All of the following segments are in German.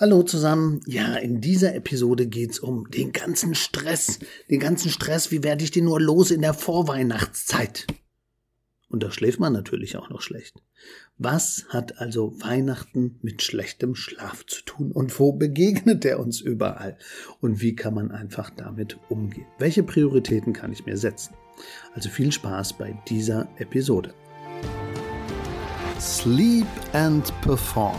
Hallo zusammen. Ja, in dieser Episode geht's um den ganzen Stress. Den ganzen Stress, wie werde ich den nur los in der Vorweihnachtszeit? Und da schläft man natürlich auch noch schlecht. Was hat also Weihnachten mit schlechtem Schlaf zu tun? Und wo begegnet er uns überall? Und wie kann man einfach damit umgehen? Welche Prioritäten kann ich mir setzen? Also viel Spaß bei dieser Episode. Sleep and Perform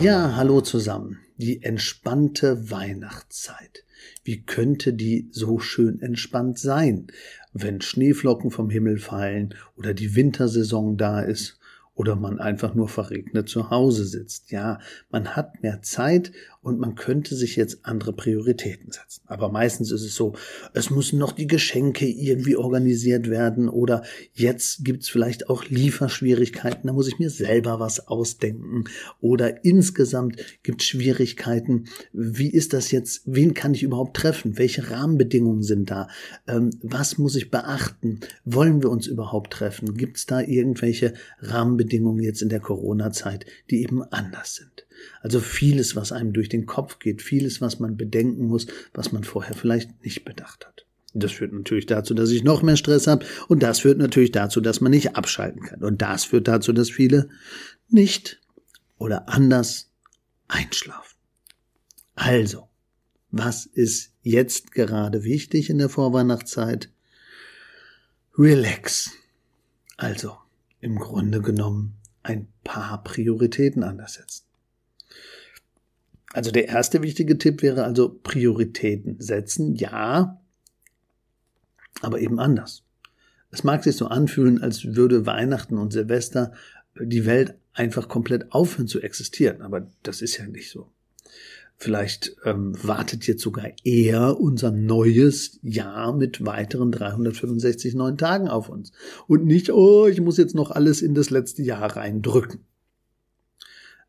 Ja, hallo zusammen. Die entspannte Weihnachtszeit. Wie könnte die so schön entspannt sein? wenn Schneeflocken vom Himmel fallen oder die Wintersaison da ist oder man einfach nur verregnet zu Hause sitzt. Ja, man hat mehr Zeit und man könnte sich jetzt andere Prioritäten setzen. Aber meistens ist es so, es müssen noch die Geschenke irgendwie organisiert werden oder jetzt gibt's vielleicht auch Lieferschwierigkeiten, da muss ich mir selber was ausdenken. Oder insgesamt gibt's Schwierigkeiten, wie ist das jetzt, wen kann ich überhaupt treffen, welche Rahmenbedingungen sind da, ähm, was muss ich beachten, wollen wir uns überhaupt treffen, gibt's da irgendwelche Rahmenbedingungen jetzt in der Corona-Zeit, die eben anders sind. Also vieles, was einem durch den Kopf geht, vieles, was man bedenken muss, was man vorher vielleicht nicht bedacht hat. Das führt natürlich dazu, dass ich noch mehr Stress habe und das führt natürlich dazu, dass man nicht abschalten kann. Und das führt dazu, dass viele nicht oder anders einschlafen. Also, was ist jetzt gerade wichtig in der Vorweihnachtszeit? Relax. Also, im Grunde genommen ein paar Prioritäten anders setzen. Also der erste wichtige Tipp wäre also Prioritäten setzen, ja, aber eben anders. Es mag sich so anfühlen, als würde Weihnachten und Silvester die Welt einfach komplett aufhören zu existieren, aber das ist ja nicht so. Vielleicht ähm, wartet jetzt sogar eher unser neues Jahr mit weiteren 365 neuen Tagen auf uns. Und nicht, oh, ich muss jetzt noch alles in das letzte Jahr reindrücken.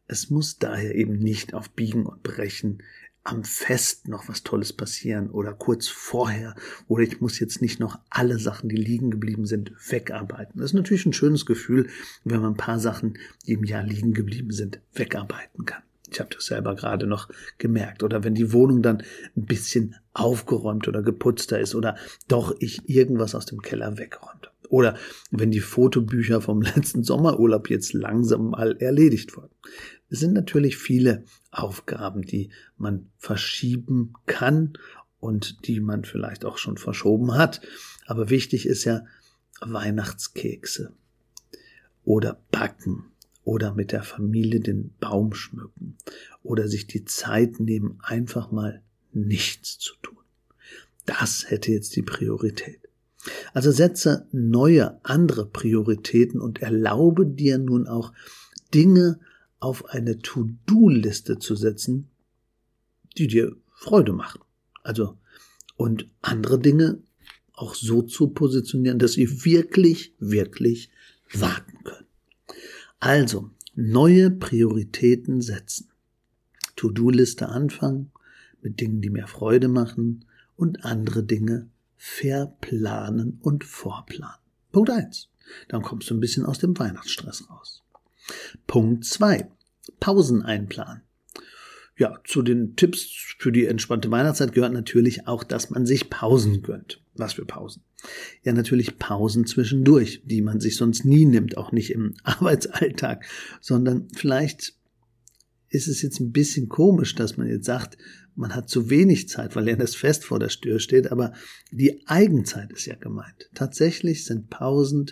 Es muss daher eben nicht auf Biegen und Brechen am Fest noch was Tolles passieren oder kurz vorher oder ich muss jetzt nicht noch alle Sachen, die liegen geblieben sind, wegarbeiten. Das ist natürlich ein schönes Gefühl, wenn man ein paar Sachen, die im Jahr liegen geblieben sind, wegarbeiten kann. Ich habe das selber gerade noch gemerkt. Oder wenn die Wohnung dann ein bisschen aufgeräumt oder geputzter ist oder doch ich irgendwas aus dem Keller wegräumt. Oder wenn die Fotobücher vom letzten Sommerurlaub jetzt langsam mal erledigt wurden. Es sind natürlich viele Aufgaben, die man verschieben kann und die man vielleicht auch schon verschoben hat. Aber wichtig ist ja Weihnachtskekse oder Backen oder mit der Familie den Baum schmücken oder sich die Zeit nehmen, einfach mal nichts zu tun. Das hätte jetzt die Priorität. Also setze neue, andere Prioritäten und erlaube dir nun auch Dinge auf eine To-Do-Liste zu setzen, die dir Freude machen. Also, und andere Dinge auch so zu positionieren, dass sie wirklich, wirklich warten können. Also, neue Prioritäten setzen. To-Do-Liste anfangen mit Dingen, die mir Freude machen und andere Dinge verplanen und vorplanen. Punkt eins. Dann kommst du ein bisschen aus dem Weihnachtsstress raus. Punkt zwei. Pausen einplanen. Ja, zu den Tipps für die entspannte Weihnachtszeit gehört natürlich auch, dass man sich Pausen gönnt. Was für Pausen? Ja, natürlich Pausen zwischendurch, die man sich sonst nie nimmt, auch nicht im Arbeitsalltag, sondern vielleicht ist es jetzt ein bisschen komisch, dass man jetzt sagt, man hat zu wenig Zeit, weil ja das Fest vor der Tür steht, aber die Eigenzeit ist ja gemeint. Tatsächlich sind Pausen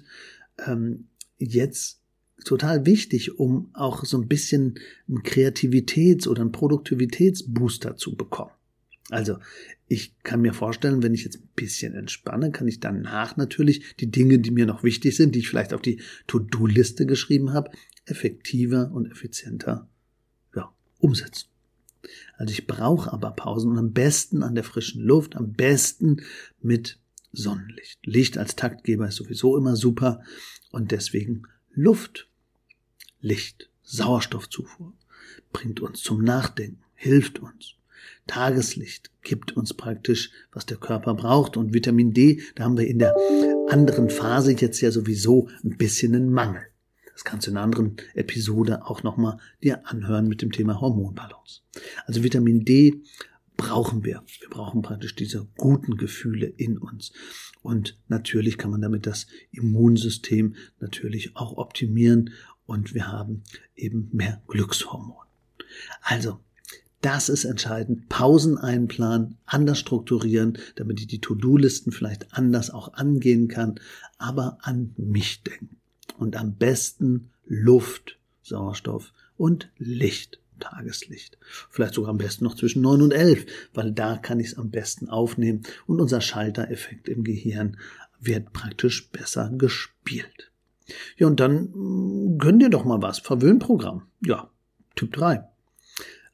ähm, jetzt total wichtig, um auch so ein bisschen einen Kreativitäts- oder einen Produktivitätsbooster zu bekommen. Also ich kann mir vorstellen, wenn ich jetzt ein bisschen entspanne, kann ich danach natürlich die Dinge, die mir noch wichtig sind, die ich vielleicht auf die To-Do-Liste geschrieben habe, effektiver und effizienter ja, umsetzen. Also ich brauche aber Pausen und am besten an der frischen Luft, am besten mit Sonnenlicht. Licht als Taktgeber ist sowieso immer super und deswegen Luft, Licht, Sauerstoffzufuhr bringt uns zum Nachdenken, hilft uns. Tageslicht gibt uns praktisch, was der Körper braucht. Und Vitamin D, da haben wir in der anderen Phase jetzt ja sowieso ein bisschen einen Mangel. Das kannst du in einer anderen Episode auch nochmal dir anhören mit dem Thema Hormonbalance. Also Vitamin D brauchen wir. Wir brauchen praktisch diese guten Gefühle in uns. Und natürlich kann man damit das Immunsystem natürlich auch optimieren und wir haben eben mehr Glückshormone. Also, das ist entscheidend. Pausen einplanen, anders strukturieren, damit ich die To-Do-Listen vielleicht anders auch angehen kann, aber an mich denken. Und am besten Luft, Sauerstoff und Licht. Tageslicht. Vielleicht sogar am besten noch zwischen neun und elf, weil da kann ich es am besten aufnehmen und unser Schaltereffekt im Gehirn wird praktisch besser gespielt. Ja, und dann mm, gönn dir doch mal was. Verwöhnprogramm. Ja, Typ 3.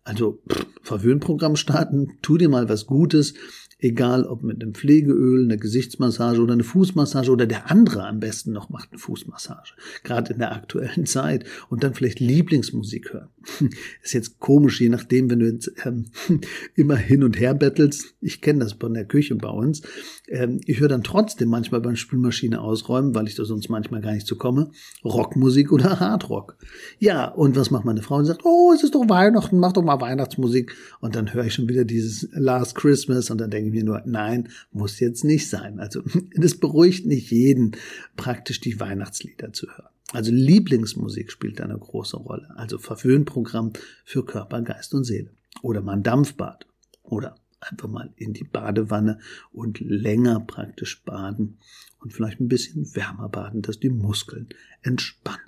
Also pff, Verwöhnprogramm starten, tu dir mal was Gutes, egal ob mit einem Pflegeöl, einer Gesichtsmassage oder eine Fußmassage oder der andere am besten noch macht eine Fußmassage, gerade in der aktuellen Zeit und dann vielleicht Lieblingsmusik hören. Ist jetzt komisch, je nachdem, wenn du jetzt ähm, immer hin und her bettelst. Ich kenne das von der Küche bei uns. Ähm, ich höre dann trotzdem manchmal beim Spülmaschine ausräumen, weil ich da sonst manchmal gar nicht zu komme, Rockmusik oder Hardrock. Ja, und was macht meine Frau? Und sagt, oh, es ist doch Weihnachten, mach doch mal Weihnachtsmusik. Und dann höre ich schon wieder dieses Last Christmas und dann denke ich mir nur, nein, muss jetzt nicht sein. Also das beruhigt nicht jeden, praktisch die Weihnachtslieder zu hören. Also Lieblingsmusik spielt eine große Rolle. Also Verwöhnprogramm für Körper, Geist und Seele. Oder mal ein Dampfbad. Oder einfach mal in die Badewanne und länger praktisch baden und vielleicht ein bisschen wärmer baden, dass die Muskeln entspannen.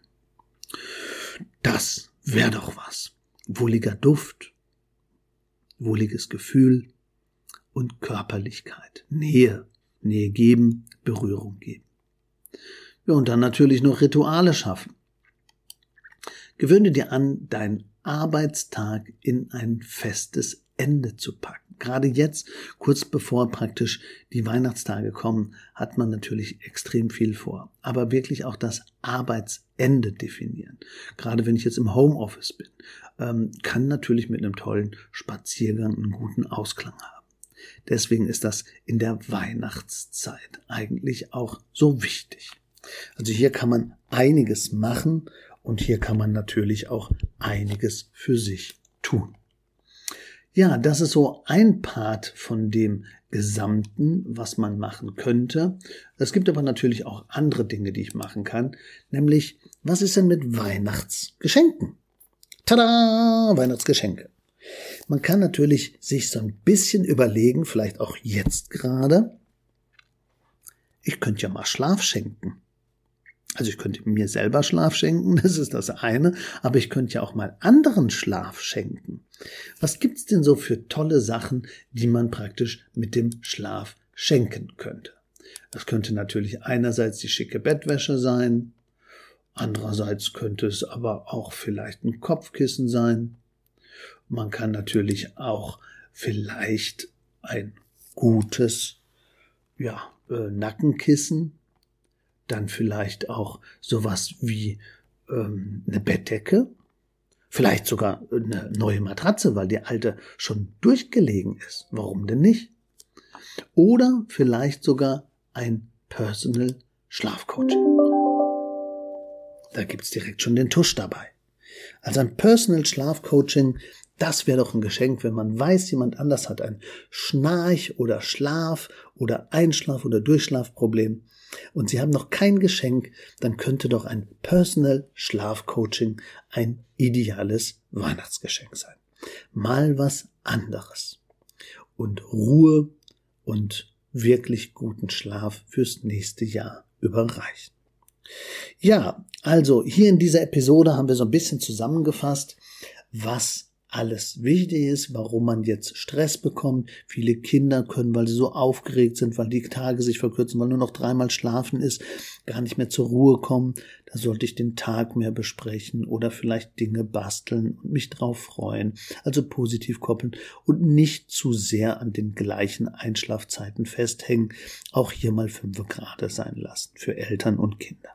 Das wäre doch was. Wohliger Duft, wohliges Gefühl, und Körperlichkeit. Nähe. Nähe geben, Berührung geben. Ja, und dann natürlich noch Rituale schaffen. Gewöhne dir an, deinen Arbeitstag in ein festes Ende zu packen. Gerade jetzt, kurz bevor praktisch die Weihnachtstage kommen, hat man natürlich extrem viel vor. Aber wirklich auch das Arbeitsende definieren. Gerade wenn ich jetzt im Homeoffice bin, ähm, kann natürlich mit einem tollen Spaziergang einen guten Ausklang haben. Deswegen ist das in der Weihnachtszeit eigentlich auch so wichtig. Also hier kann man einiges machen und hier kann man natürlich auch einiges für sich tun. Ja, das ist so ein Part von dem Gesamten, was man machen könnte. Es gibt aber natürlich auch andere Dinge, die ich machen kann, nämlich was ist denn mit Weihnachtsgeschenken? Tada! Weihnachtsgeschenke. Man kann natürlich sich so ein bisschen überlegen, vielleicht auch jetzt gerade, ich könnte ja mal Schlaf schenken. Also ich könnte mir selber Schlaf schenken, das ist das eine, aber ich könnte ja auch mal anderen Schlaf schenken. Was gibt's denn so für tolle Sachen, die man praktisch mit dem Schlaf schenken könnte? Das könnte natürlich einerseits die schicke Bettwäsche sein, andererseits könnte es aber auch vielleicht ein Kopfkissen sein, man kann natürlich auch vielleicht ein gutes ja, äh, Nackenkissen, dann vielleicht auch sowas wie ähm, eine Bettdecke, vielleicht sogar eine neue Matratze, weil die alte schon durchgelegen ist. Warum denn nicht? Oder vielleicht sogar ein Personal Schlafcoaching. Da gibt's direkt schon den Tusch dabei. Also ein Personal Schlafcoaching das wäre doch ein Geschenk, wenn man weiß, jemand anders hat ein Schnarch- oder Schlaf- oder Einschlaf- oder Durchschlafproblem und Sie haben noch kein Geschenk, dann könnte doch ein Personal Schlafcoaching ein ideales Weihnachtsgeschenk sein. Mal was anderes. Und Ruhe und wirklich guten Schlaf fürs nächste Jahr überreichen. Ja, also hier in dieser Episode haben wir so ein bisschen zusammengefasst, was alles wichtig ist, warum man jetzt Stress bekommt. Viele Kinder können, weil sie so aufgeregt sind, weil die Tage sich verkürzen, weil nur noch dreimal schlafen ist, gar nicht mehr zur Ruhe kommen. Da sollte ich den Tag mehr besprechen oder vielleicht Dinge basteln und mich drauf freuen. Also positiv koppeln und nicht zu sehr an den gleichen Einschlafzeiten festhängen. Auch hier mal fünf Grad sein lassen für Eltern und Kinder.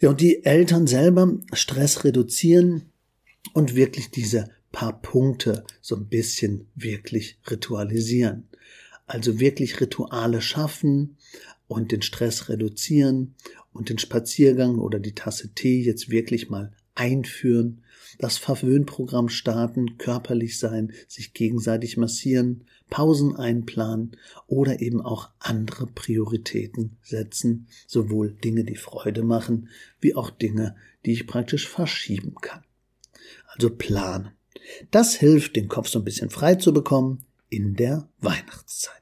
Ja, und die Eltern selber Stress reduzieren und wirklich diese paar Punkte so ein bisschen wirklich ritualisieren. Also wirklich Rituale schaffen und den Stress reduzieren und den Spaziergang oder die Tasse Tee jetzt wirklich mal einführen, das Verwöhnprogramm starten, körperlich sein, sich gegenseitig massieren, Pausen einplanen oder eben auch andere Prioritäten setzen, sowohl Dinge, die Freude machen, wie auch Dinge, die ich praktisch verschieben kann. Also planen. Das hilft, den Kopf so ein bisschen frei zu bekommen in der Weihnachtszeit.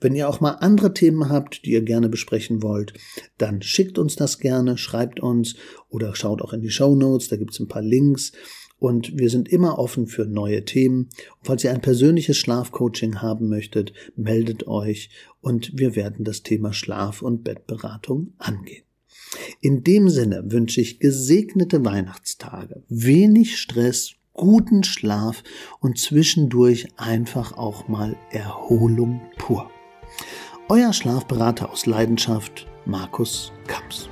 Wenn ihr auch mal andere Themen habt, die ihr gerne besprechen wollt, dann schickt uns das gerne, schreibt uns oder schaut auch in die Show Notes, da gibt es ein paar Links. Und wir sind immer offen für neue Themen. Und falls ihr ein persönliches Schlafcoaching haben möchtet, meldet euch und wir werden das Thema Schlaf- und Bettberatung angehen. In dem Sinne wünsche ich gesegnete Weihnachtstage, wenig Stress, guten Schlaf und zwischendurch einfach auch mal Erholung pur. Euer Schlafberater aus Leidenschaft, Markus Kamps.